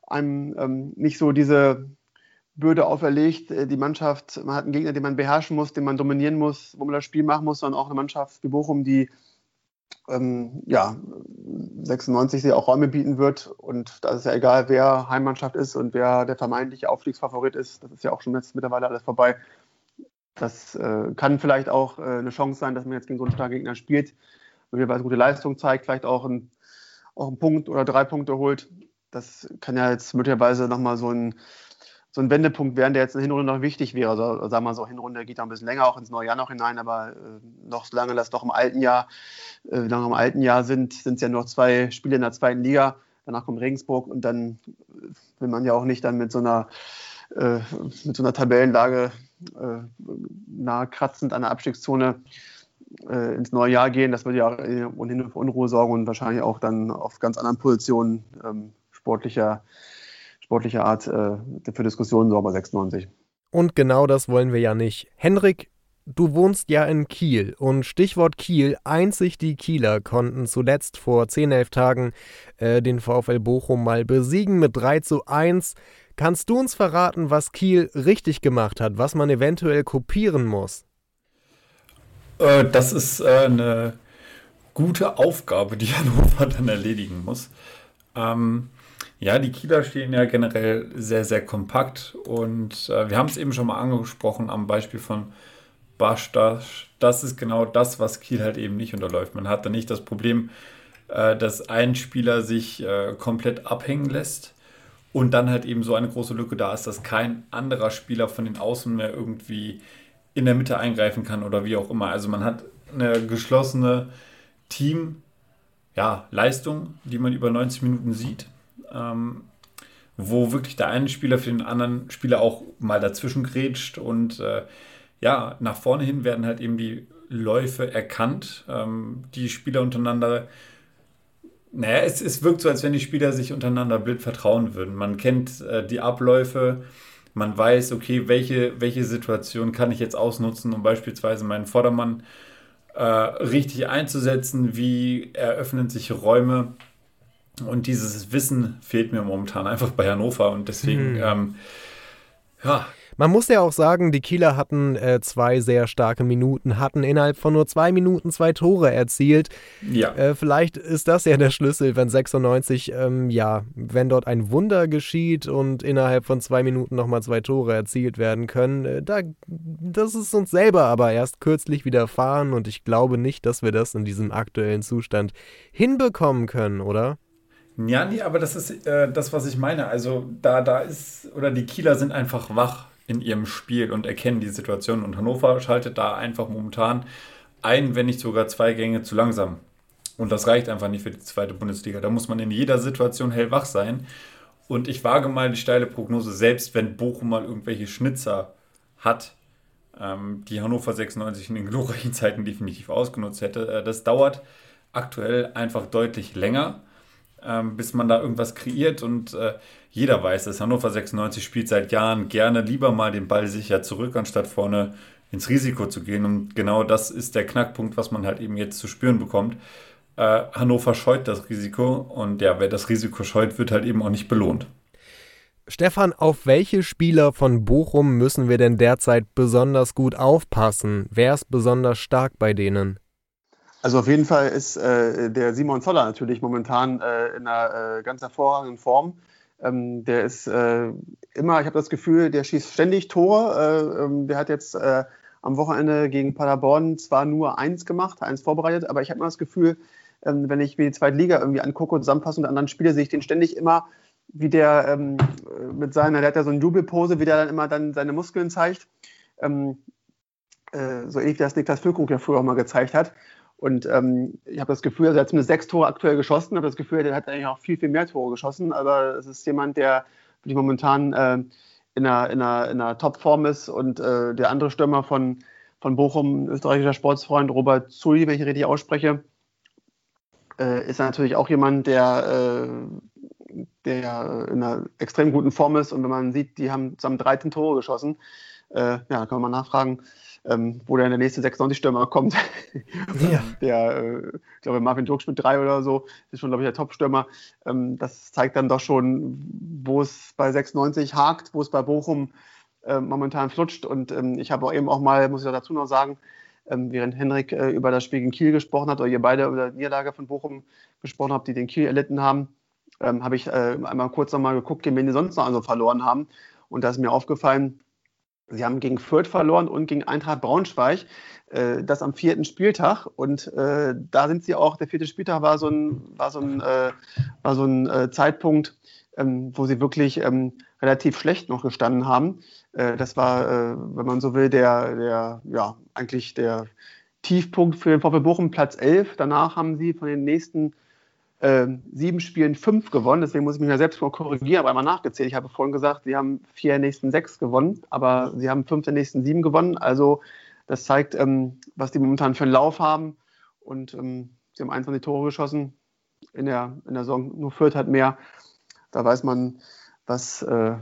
einem ähm, nicht so diese Bürde auferlegt. Äh, die Mannschaft, man hat einen Gegner, den man beherrschen muss, den man dominieren muss, wo man das Spiel machen muss, sondern auch eine Mannschaft wie Bochum, die ähm, ja, 96 sie auch Räume bieten wird. Und da ist ja egal, wer Heimmannschaft ist und wer der vermeintliche Aufstiegsfavorit ist. Das ist ja auch schon jetzt mittlerweile alles vorbei. Das äh, kann vielleicht auch äh, eine Chance sein, dass man jetzt gegen so einen starken Gegner spielt, möglicherweise gute Leistung zeigt, vielleicht auch, ein, auch einen Punkt oder drei Punkte holt. Das kann ja jetzt möglicherweise nochmal so ein, so ein Wendepunkt werden, der jetzt in der Hinrunde noch wichtig wäre. Also sagen wir so, Hinrunde geht noch ein bisschen länger, auch ins neue Jahr noch hinein, aber äh, noch solange das doch im alten Jahr, äh, noch im alten Jahr sind, sind es ja noch zwei Spiele in der zweiten Liga. Danach kommt Regensburg und dann will man ja auch nicht dann mit so einer, äh, mit so einer Tabellenlage äh, nahe kratzend an der Abstiegszone äh, ins neue Jahr gehen. Das würde ja auch ohnehin für Unruhe sorgen und wahrscheinlich auch dann auf ganz anderen Positionen ähm, sportlicher, sportlicher Art äh, für Diskussionen sorgen bei 96. Und genau das wollen wir ja nicht. Henrik, du wohnst ja in Kiel und Stichwort Kiel, einzig die Kieler konnten zuletzt vor 10, 11 Tagen äh, den VfL Bochum mal besiegen mit 3 zu 1. Kannst du uns verraten, was Kiel richtig gemacht hat, was man eventuell kopieren muss? Äh, das ist äh, eine gute Aufgabe, die Hannover dann erledigen muss. Ähm, ja, die Kieler stehen ja generell sehr, sehr kompakt und äh, wir haben es eben schon mal angesprochen am Beispiel von Basch. Das, ist genau das, was Kiel halt eben nicht unterläuft. Man hat da nicht das Problem, äh, dass ein Spieler sich äh, komplett abhängen lässt und dann halt eben so eine große Lücke da ist, dass kein anderer Spieler von den Außen mehr irgendwie in der Mitte eingreifen kann oder wie auch immer. Also man hat eine geschlossene Team, ja, die man über 90 Minuten sieht, ähm, wo wirklich der eine Spieler für den anderen Spieler auch mal dazwischen grätscht und äh, ja, nach vorne hin werden halt eben die Läufe erkannt. Ähm, die Spieler untereinander naja, es, es wirkt so, als wenn die Spieler sich untereinander blind vertrauen würden. Man kennt äh, die Abläufe, man weiß, okay, welche, welche Situation kann ich jetzt ausnutzen, um beispielsweise meinen Vordermann äh, richtig einzusetzen, wie eröffnen sich Räume. Und dieses Wissen fehlt mir momentan einfach bei Hannover und deswegen, hm. ähm, ja, man muss ja auch sagen, die Kieler hatten äh, zwei sehr starke Minuten, hatten innerhalb von nur zwei Minuten zwei Tore erzielt. Ja. Äh, vielleicht ist das ja der Schlüssel, wenn 96, ähm, ja, wenn dort ein Wunder geschieht und innerhalb von zwei Minuten nochmal zwei Tore erzielt werden können. Äh, da, das ist uns selber aber erst kürzlich widerfahren und ich glaube nicht, dass wir das in diesem aktuellen Zustand hinbekommen können, oder? Ja, nee, aber das ist äh, das, was ich meine. Also da, da ist, oder die Kieler sind einfach wach in ihrem Spiel und erkennen die Situation. Und Hannover schaltet da einfach momentan ein, wenn nicht sogar zwei Gänge zu langsam. Und das reicht einfach nicht für die zweite Bundesliga. Da muss man in jeder Situation hellwach sein. Und ich wage mal die steile Prognose, selbst wenn Bochum mal irgendwelche Schnitzer hat, ähm, die Hannover 96 in den glorreichen Zeiten definitiv ausgenutzt hätte, äh, das dauert aktuell einfach deutlich länger ähm, bis man da irgendwas kreiert. Und äh, jeder weiß dass Hannover 96 spielt seit Jahren gerne lieber mal den Ball sicher zurück, anstatt vorne ins Risiko zu gehen. Und genau das ist der Knackpunkt, was man halt eben jetzt zu spüren bekommt. Äh, Hannover scheut das Risiko und ja, wer das Risiko scheut, wird halt eben auch nicht belohnt. Stefan, auf welche Spieler von Bochum müssen wir denn derzeit besonders gut aufpassen? Wer ist besonders stark bei denen? Also auf jeden Fall ist äh, der Simon Zoller natürlich momentan äh, in einer äh, ganz hervorragenden Form. Ähm, der ist äh, immer, ich habe das Gefühl, der schießt ständig Tore. Äh, ähm, der hat jetzt äh, am Wochenende gegen Paderborn zwar nur eins gemacht, eins vorbereitet, aber ich habe immer das Gefühl, ähm, wenn ich mir die zweite Liga irgendwie angucke und zusammenfasse mit anderen Spielen, sehe ich den ständig immer, wie der ähm, mit seiner, der hat ja so eine Jubelpose, wie der dann immer dann seine Muskeln zeigt. Ähm, so ähnlich wie das Niklas Füllkrug ja früher auch mal gezeigt hat. Und ähm, ich habe das Gefühl, also er hat zumindest sechs Tore aktuell geschossen, habe das Gefühl, der hat eigentlich auch viel, viel mehr Tore geschossen, aber es ist jemand, der wirklich momentan äh, in einer, in einer, in einer Topform ist. Und äh, der andere Stürmer von, von Bochum, österreichischer Sportsfreund Robert Zulli, wenn ich richtig ausspreche, äh, ist natürlich auch jemand, der, äh, der in einer extrem guten Form ist. Und wenn man sieht, die haben zusammen 13 Tore geschossen, ja, da kann man mal nachfragen, ähm, wo dann der nächste 96-Stürmer kommt. ja. Der, äh, ich glaube, Marvin Drucksch mit drei oder so, ist schon, glaube ich, der Top-Stürmer. Ähm, das zeigt dann doch schon, wo es bei 96 hakt, wo es bei Bochum äh, momentan flutscht. Und ähm, ich habe auch eben auch mal, muss ich dazu noch sagen, ähm, während Henrik äh, über das Spiel gegen Kiel gesprochen hat, oder ihr beide über die Niederlage von Bochum gesprochen habt, die den Kiel erlitten haben, ähm, habe ich äh, einmal kurz nochmal geguckt, wen die sonst noch also verloren haben. Und da ist mir aufgefallen, Sie haben gegen Fürth verloren und gegen Eintracht Braunschweig. Äh, das am vierten Spieltag. Und äh, da sind sie auch, der vierte Spieltag war so ein, war so ein, äh, war so ein äh, Zeitpunkt, ähm, wo sie wirklich ähm, relativ schlecht noch gestanden haben. Äh, das war, wenn man so will, der, der, ja, eigentlich der Tiefpunkt für den VfB Bochum, Platz 11. Danach haben sie von den nächsten äh, sieben Spielen fünf gewonnen. Deswegen muss ich mich ja selbst mal korrigieren, aber einmal nachgezählt. Ich habe vorhin gesagt, sie haben vier der nächsten sechs gewonnen, aber sie haben fünf der nächsten sieben gewonnen. Also das zeigt, ähm, was die momentan für einen Lauf haben. Und ähm, sie haben 21 Tore geschossen in der, in der Saison. Nur Fürth hat mehr. Da weiß man, was äh,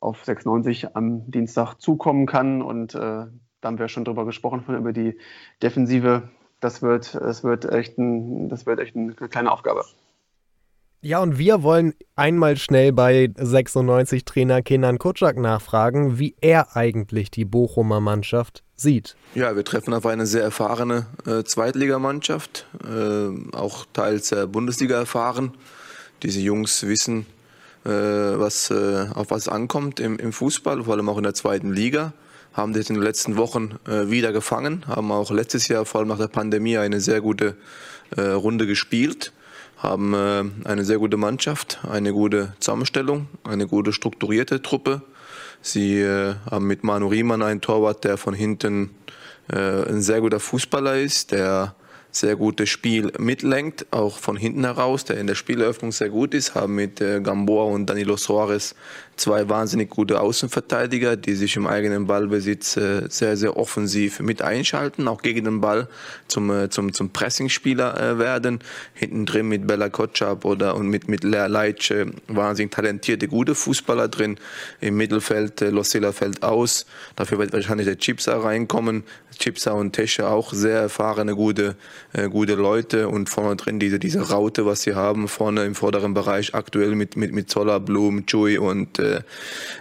auf 96 am Dienstag zukommen kann. Und äh, da haben wir schon drüber gesprochen, von über die Defensive. Das wird, das wird, echt, ein, das wird echt eine kleine Aufgabe. Ja, und wir wollen einmal schnell bei 96 Trainer Kenan Kutschak nachfragen, wie er eigentlich die Bochumer Mannschaft sieht. Ja, wir treffen auf eine sehr erfahrene äh, Zweitligamannschaft, äh, auch teils äh, Bundesliga erfahren. Diese Jungs wissen, äh, was, äh, auf was ankommt im, im, Fußball, vor allem auch in der zweiten Liga. Haben das in den letzten Wochen äh, wieder gefangen, haben auch letztes Jahr, vor allem nach der Pandemie, eine sehr gute Runde gespielt haben äh, eine sehr gute Mannschaft, eine gute Zusammenstellung, eine gute strukturierte Truppe. Sie äh, haben mit Manu Riemann einen Torwart, der von hinten äh, ein sehr guter Fußballer ist, der sehr gutes Spiel mitlenkt, auch von hinten heraus, der in der Spieleröffnung sehr gut ist, haben mit äh, Gamboa und Danilo Soares zwei wahnsinnig gute Außenverteidiger, die sich im eigenen Ballbesitz äh, sehr, sehr offensiv mit einschalten, auch gegen den Ball zum, äh, zum, zum Pressingspieler äh, werden. Hinten drin mit Bella Kotschap oder und mit, mit Lea Leitsch äh, wahnsinnig talentierte, gute Fußballer drin. Im Mittelfeld äh, Losilla fällt aus. Dafür wird wahrscheinlich der Chipsa reinkommen. Chipsa und Tesche auch sehr erfahrene, gute, äh, gute Leute und vorne drin diese, diese Raute, was sie haben, vorne im vorderen Bereich aktuell mit, mit, mit Zoller, Blum, Chui und, äh,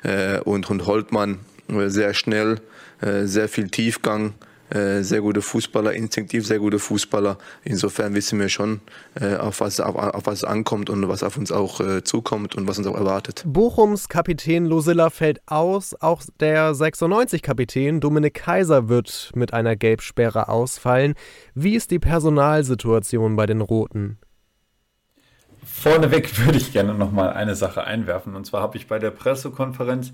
äh und, und Holtmann äh, sehr schnell, äh, sehr viel Tiefgang. Äh, sehr gute Fußballer, instinktiv sehr gute Fußballer. Insofern wissen wir schon, äh, auf, was, auf, auf was es ankommt und was auf uns auch äh, zukommt und was uns auch erwartet. Bochums Kapitän Losilla fällt aus. Auch der 96-Kapitän Dominik Kaiser wird mit einer Gelbsperre ausfallen. Wie ist die Personalsituation bei den Roten? Vorneweg würde ich gerne noch mal eine Sache einwerfen. Und zwar habe ich bei der Pressekonferenz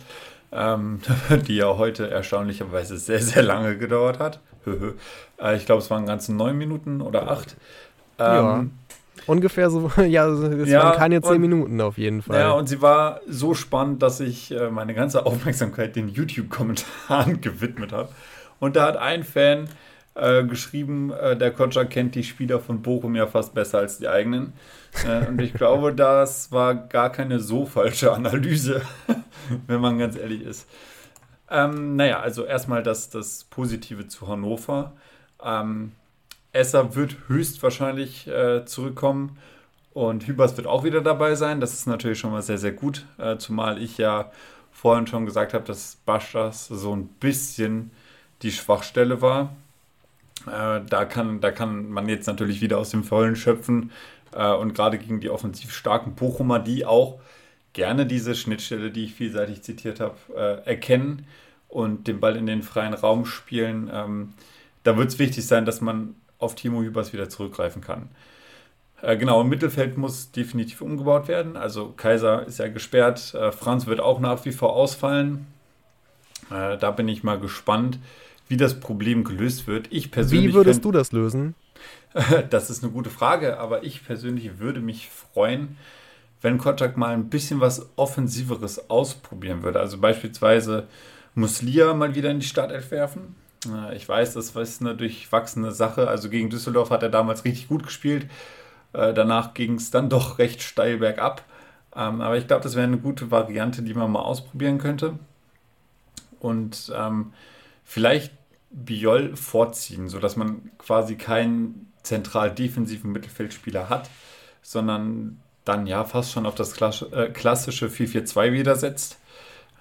ähm, die ja heute erstaunlicherweise sehr, sehr lange gedauert hat. Äh, ich glaube, es waren ganze neun Minuten oder acht. Ähm, ja. Ungefähr so, ja, es ja, waren keine zehn und, Minuten auf jeden Fall. Ja, und sie war so spannend, dass ich äh, meine ganze Aufmerksamkeit den YouTube-Kommentaren gewidmet habe. Und da hat ein Fan äh, geschrieben, äh, der Kotscher kennt die Spieler von Bochum ja fast besser als die eigenen. Äh, und ich glaube, das war gar keine so falsche Analyse, wenn man ganz ehrlich ist. Ähm, naja, also erstmal das, das Positive zu Hannover. Ähm, Esser wird höchstwahrscheinlich äh, zurückkommen und Hübers wird auch wieder dabei sein. Das ist natürlich schon mal sehr, sehr gut, äh, zumal ich ja vorhin schon gesagt habe, dass Baschas so ein bisschen die Schwachstelle war. Äh, da, kann, da kann man jetzt natürlich wieder aus dem Vollen schöpfen äh, und gerade gegen die offensiv starken Bochumer, die auch gerne diese Schnittstelle, die ich vielseitig zitiert habe, äh, erkennen und den Ball in den freien Raum spielen. Ähm, da wird es wichtig sein, dass man auf Timo Hübers wieder zurückgreifen kann. Äh, genau, im Mittelfeld muss definitiv umgebaut werden. Also Kaiser ist ja gesperrt, äh, Franz wird auch nach wie vor ausfallen. Äh, da bin ich mal gespannt, wie das Problem gelöst wird. Ich persönlich. Wie würdest du das lösen? Das ist eine gute Frage, aber ich persönlich würde mich freuen, wenn Kontakt mal ein bisschen was Offensiveres ausprobieren würde. Also beispielsweise Muslia mal wieder in die Startelf werfen. Ich weiß, das ist eine durchwachsene Sache. Also gegen Düsseldorf hat er damals richtig gut gespielt. Äh, danach ging es dann doch recht steil bergab. Ähm, aber ich glaube, das wäre eine gute Variante, die man mal ausprobieren könnte. Und ähm, vielleicht Biol vorziehen, sodass man quasi keinen zentral defensiven Mittelfeldspieler hat, sondern dann ja fast schon auf das äh, klassische 4-4-2 wieder setzt.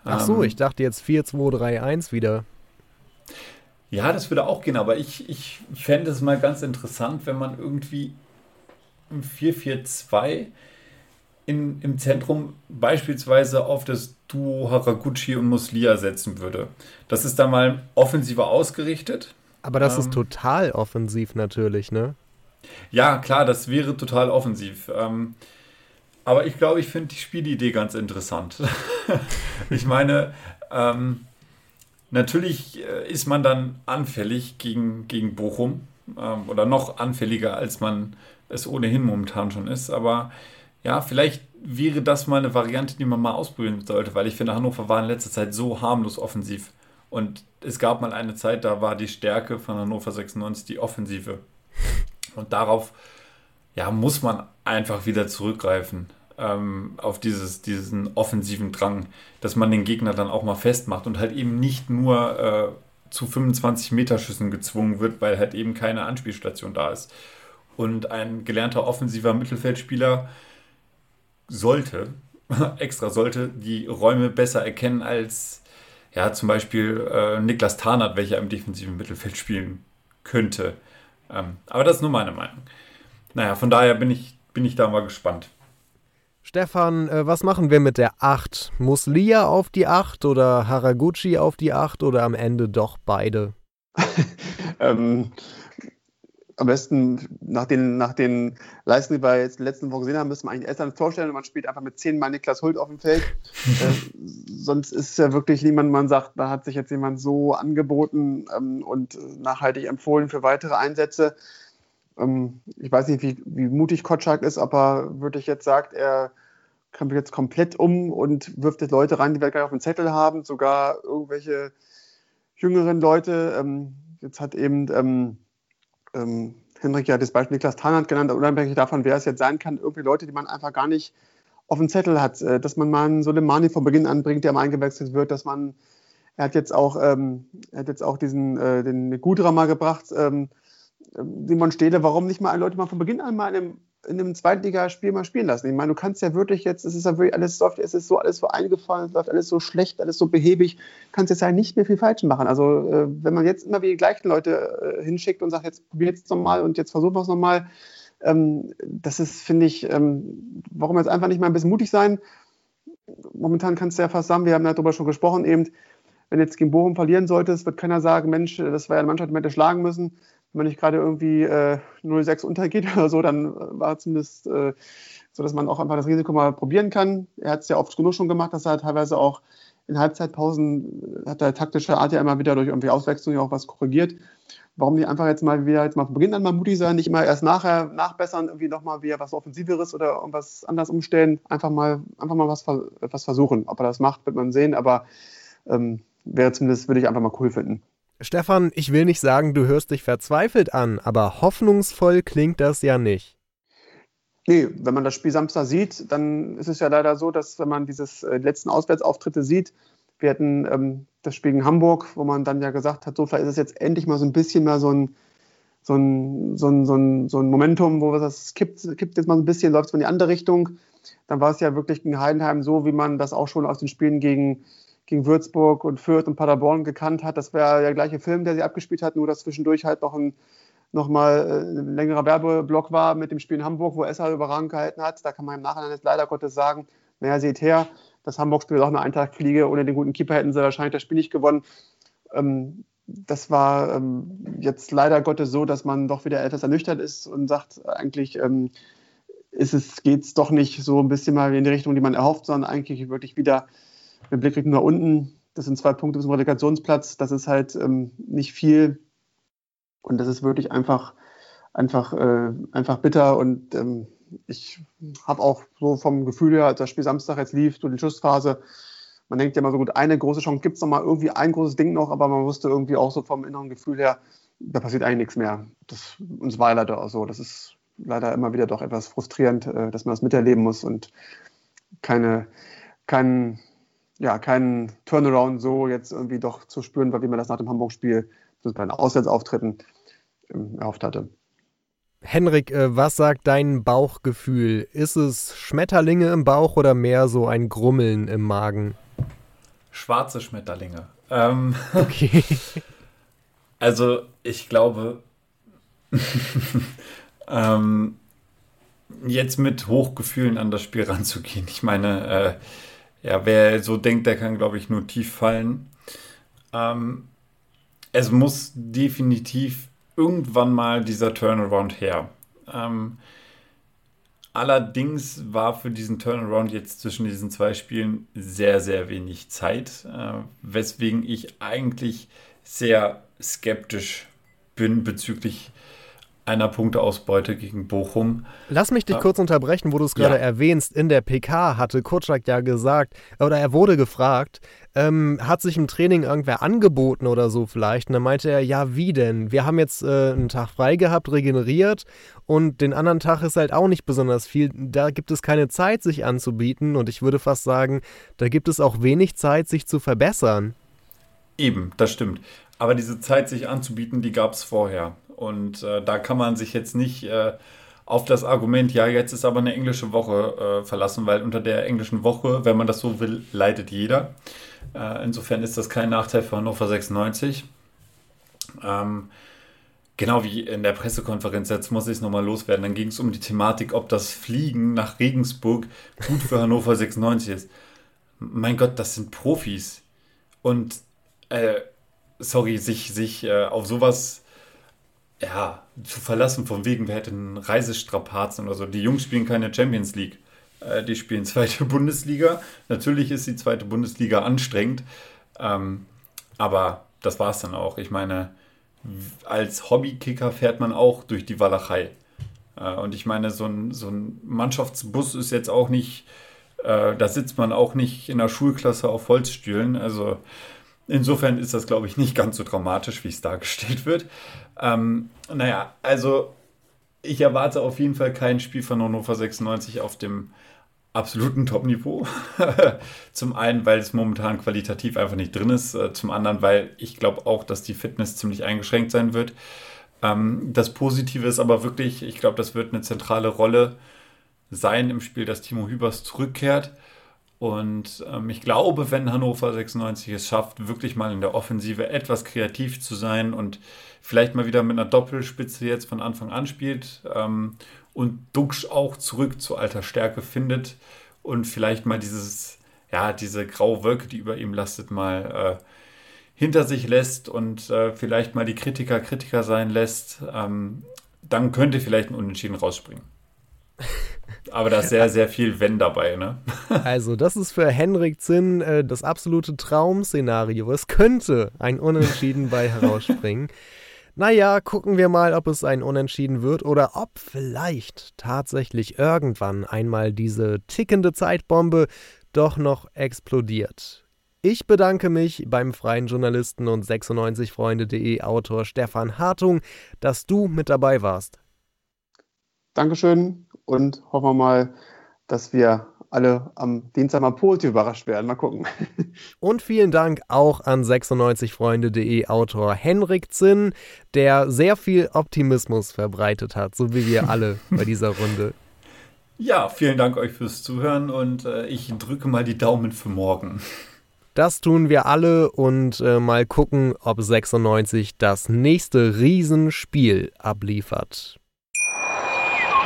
Ach so, ähm, ich dachte jetzt 4-2-3-1 wieder. Ja, das würde auch gehen, aber ich, ich fände es mal ganz interessant, wenn man irgendwie im 4-4-2 im Zentrum beispielsweise auf das Duo Haraguchi und Muslia setzen würde. Das ist da mal offensiver ausgerichtet. Aber das ähm, ist total offensiv natürlich, ne? Ja, klar, das wäre total offensiv. Ähm, aber ich glaube, ich finde die Spielidee ganz interessant. ich meine, ähm, natürlich äh, ist man dann anfällig gegen, gegen Bochum ähm, oder noch anfälliger, als man es ohnehin momentan schon ist. Aber ja, vielleicht wäre das mal eine Variante, die man mal ausprobieren sollte, weil ich finde, Hannover war in letzter Zeit so harmlos offensiv. Und es gab mal eine Zeit, da war die Stärke von Hannover 96 die Offensive. Und darauf ja, muss man einfach wieder zurückgreifen ähm, auf dieses, diesen offensiven Drang, dass man den Gegner dann auch mal festmacht und halt eben nicht nur äh, zu 25 Meter Schüssen gezwungen wird, weil halt eben keine Anspielstation da ist. Und ein gelernter offensiver Mittelfeldspieler sollte, extra sollte, die Räume besser erkennen als ja, zum Beispiel äh, Niklas Tarnert, welcher im defensiven Mittelfeld spielen könnte. Ähm, aber das ist nur meine Meinung. Naja, von daher bin ich, bin ich da mal gespannt. Stefan, äh, was machen wir mit der 8? Muss Lia auf die 8 oder Haraguchi auf die 8 oder am Ende doch beide? ähm, am besten nach den, nach den Leistungen, die wir jetzt in den letzten Wochen gesehen haben, müssen wir eigentlich erst dann vorstellen, man spielt einfach mit zehnmal Niklas Hult auf dem Feld. äh, sonst ist ja wirklich niemand, man sagt, da hat sich jetzt jemand so angeboten ähm, und nachhaltig empfohlen für weitere Einsätze. Ähm, ich weiß nicht, wie, wie mutig Kotschak ist, aber wirklich jetzt sagt, er krempelt jetzt komplett um und wirft jetzt Leute rein, die wir gar nicht auf dem Zettel haben, sogar irgendwelche jüngeren Leute. Ähm, jetzt hat eben ähm, ähm, Henrik ja das Beispiel Niklas Tarnert genannt, unabhängig davon, wer es jetzt sein kann, irgendwie Leute, die man einfach gar nicht auf dem Zettel hat, äh, dass man mal einen Soleimani von Beginn an bringt, der mal eingewechselt wird, dass man, er hat jetzt auch, ähm, er hat jetzt auch diesen, äh, den Gudra mal gebracht, ähm, Simon Stehle, warum nicht mal Leute mal von Beginn an mal in einem, in einem Zweitligaspiel mal spielen lassen? Ich meine, du kannst ja wirklich jetzt, es ist ja wirklich alles, es ist so alles so eingefallen, es läuft alles so schlecht, alles so behäbig, kannst jetzt ja nicht mehr viel falsch machen. Also, äh, wenn man jetzt immer wieder die gleichen Leute äh, hinschickt und sagt, jetzt probier es nochmal und jetzt versuchen wir es nochmal, ähm, das ist, finde ich, ähm, warum jetzt einfach nicht mal ein bisschen mutig sein? Momentan kannst du ja fast sagen, wir haben darüber schon gesprochen, eben, wenn jetzt gegen Bochum verlieren solltest, wird keiner sagen, Mensch, das war ja eine Mannschaft, die man hätte schlagen müssen wenn man nicht gerade irgendwie äh, 0,6 untergeht oder so, dann äh, war zumindest äh, so, dass man auch einfach das Risiko mal probieren kann. Er hat es ja oft genug schon gemacht, dass er teilweise auch in Halbzeitpausen hat er taktische Art ja immer wieder durch irgendwie Auswechslung ja auch was korrigiert. Warum nicht einfach jetzt mal wieder jetzt mal von Beginn an mal mutig sein, nicht immer erst nachher nachbessern, irgendwie nochmal wieder was Offensiveres oder irgendwas anders umstellen, einfach mal, einfach mal was, was versuchen. Ob er das macht, wird man sehen, aber ähm, wäre zumindest, würde ich einfach mal cool finden. Stefan, ich will nicht sagen, du hörst dich verzweifelt an, aber hoffnungsvoll klingt das ja nicht. Nee, wenn man das Spiel Samstag sieht, dann ist es ja leider so, dass wenn man dieses äh, letzten Auswärtsauftritte sieht, wir hatten ähm, das Spiel in Hamburg, wo man dann ja gesagt hat, so vielleicht ist es jetzt endlich mal so ein bisschen mehr so ein, so ein, so ein, so ein, so ein Momentum, wo das kippt, kippt jetzt mal ein bisschen, läuft es in die andere Richtung. Dann war es ja wirklich gegen Heidenheim so, wie man das auch schon aus den Spielen gegen gegen Würzburg und Fürth und Paderborn gekannt hat. Das wäre der gleiche Film, der sie abgespielt hat, nur dass zwischendurch halt noch ein noch mal äh, ein längerer Werbeblock war mit dem Spiel in Hamburg, wo Esser überragend gehalten hat. Da kann man im Nachhinein jetzt leider Gottes sagen, naja, seht her, das Hamburg-Spiel ist auch eine Eintagsfliege. Ohne den guten Keeper hätten sie wahrscheinlich das Spiel nicht gewonnen. Ähm, das war ähm, jetzt leider Gottes so, dass man doch wieder etwas ernüchtert ist und sagt, eigentlich ähm, geht es doch nicht so ein bisschen mal in die Richtung, die man erhofft, sondern eigentlich wirklich wieder mit Blick nach unten, das sind zwei Punkte bis zum Relegationsplatz, das ist halt ähm, nicht viel und das ist wirklich einfach, einfach, äh, einfach bitter und ähm, ich habe auch so vom Gefühl her, als das Spiel Samstag jetzt lief, durch die Schlussphase, man denkt ja immer so gut, eine große Chance gibt es mal irgendwie ein großes Ding noch, aber man wusste irgendwie auch so vom inneren Gefühl her, da passiert eigentlich nichts mehr. Das, uns war leider auch so. Das ist leider immer wieder doch etwas frustrierend, äh, dass man das miterleben muss und keine, keinen ja, keinen Turnaround so jetzt irgendwie doch zu spüren war, wie man das nach dem Hamburg-Spiel bei den Auswärtsauftritten ähm, erhofft hatte. Henrik, äh, was sagt dein Bauchgefühl? Ist es Schmetterlinge im Bauch oder mehr so ein Grummeln im Magen? Schwarze Schmetterlinge. Ähm, okay. Also ich glaube, ähm, jetzt mit Hochgefühlen an das Spiel ranzugehen. Ich meine, äh, ja, wer so denkt, der kann, glaube ich, nur tief fallen. Ähm, es muss definitiv irgendwann mal dieser Turnaround her. Ähm, allerdings war für diesen Turnaround jetzt zwischen diesen zwei Spielen sehr, sehr wenig Zeit, äh, weswegen ich eigentlich sehr skeptisch bin bezüglich einer Punkteausbeute gegen Bochum. Lass mich dich ja. kurz unterbrechen, wo du es gerade ja. erwähnst. In der PK hatte Kutschak ja gesagt, oder er wurde gefragt, ähm, hat sich im Training irgendwer angeboten oder so vielleicht? Und dann meinte er, ja, wie denn? Wir haben jetzt äh, einen Tag frei gehabt, regeneriert und den anderen Tag ist halt auch nicht besonders viel. Da gibt es keine Zeit, sich anzubieten und ich würde fast sagen, da gibt es auch wenig Zeit, sich zu verbessern. Eben, das stimmt. Aber diese Zeit, sich anzubieten, die gab es vorher. Und äh, da kann man sich jetzt nicht äh, auf das Argument, ja, jetzt ist aber eine englische Woche äh, verlassen, weil unter der englischen Woche, wenn man das so will, leidet jeder. Äh, insofern ist das kein Nachteil für Hannover 96. Ähm, genau wie in der Pressekonferenz, jetzt muss ich es nochmal loswerden, dann ging es um die Thematik, ob das Fliegen nach Regensburg gut für Hannover 96 ist. Mein Gott, das sind Profis. Und äh, sorry, sich, sich äh, auf sowas ja, zu verlassen, von wegen, wir hätten Reisestrapazen oder so. Die Jungs spielen keine Champions League. Äh, die spielen zweite Bundesliga. Natürlich ist die zweite Bundesliga anstrengend. Ähm, aber das war es dann auch. Ich meine, als Hobbykicker fährt man auch durch die Walachei. Äh, und ich meine, so ein, so ein Mannschaftsbus ist jetzt auch nicht, äh, da sitzt man auch nicht in der Schulklasse auf Holzstühlen. Also Insofern ist das, glaube ich, nicht ganz so dramatisch, wie es dargestellt wird. Ähm, naja, also ich erwarte auf jeden Fall kein Spiel von Hannover 96 auf dem absoluten Top-Niveau. zum einen, weil es momentan qualitativ einfach nicht drin ist. Äh, zum anderen, weil ich glaube auch, dass die Fitness ziemlich eingeschränkt sein wird. Ähm, das Positive ist aber wirklich, ich glaube, das wird eine zentrale Rolle sein im Spiel, dass Timo Hübers zurückkehrt. Und ähm, ich glaube, wenn Hannover 96 es schafft, wirklich mal in der Offensive etwas kreativ zu sein und vielleicht mal wieder mit einer Doppelspitze jetzt von Anfang an spielt ähm, und Duxch auch zurück zu alter Stärke findet und vielleicht mal dieses, ja, diese graue Wolke, die über ihm lastet, mal äh, hinter sich lässt und äh, vielleicht mal die Kritiker Kritiker sein lässt, ähm, dann könnte vielleicht ein Unentschieden rausspringen. Aber da ist sehr, sehr viel Wenn dabei, ne? Also, das ist für Henrik Zinn äh, das absolute Traum-Szenario. Es könnte ein Unentschieden bei herausspringen. Naja, gucken wir mal, ob es ein Unentschieden wird oder ob vielleicht tatsächlich irgendwann einmal diese tickende Zeitbombe doch noch explodiert. Ich bedanke mich beim freien Journalisten und 96freunde.de Autor Stefan Hartung, dass du mit dabei warst. Dankeschön und hoffen wir mal, dass wir alle am Dienstag mal positiv überrascht werden. Mal gucken. Und vielen Dank auch an 96freunde.de Autor Henrik Zinn, der sehr viel Optimismus verbreitet hat, so wie wir alle bei dieser Runde. Ja, vielen Dank euch fürs Zuhören und äh, ich drücke mal die Daumen für morgen. Das tun wir alle und äh, mal gucken, ob 96 das nächste Riesenspiel abliefert.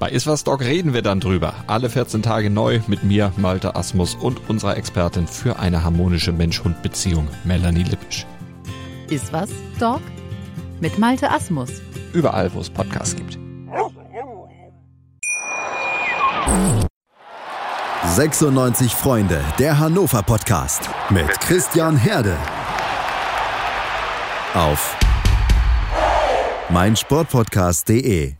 Bei Iswas Dog reden wir dann drüber. Alle 14 Tage neu mit mir, Malte Asmus und unserer Expertin für eine harmonische Mensch-Hund-Beziehung, Melanie Lippisch. Iswas Dog mit Malte Asmus. Überall, wo es Podcasts gibt. 96 Freunde, der Hannover Podcast mit Christian Herde. Auf meinsportpodcast.de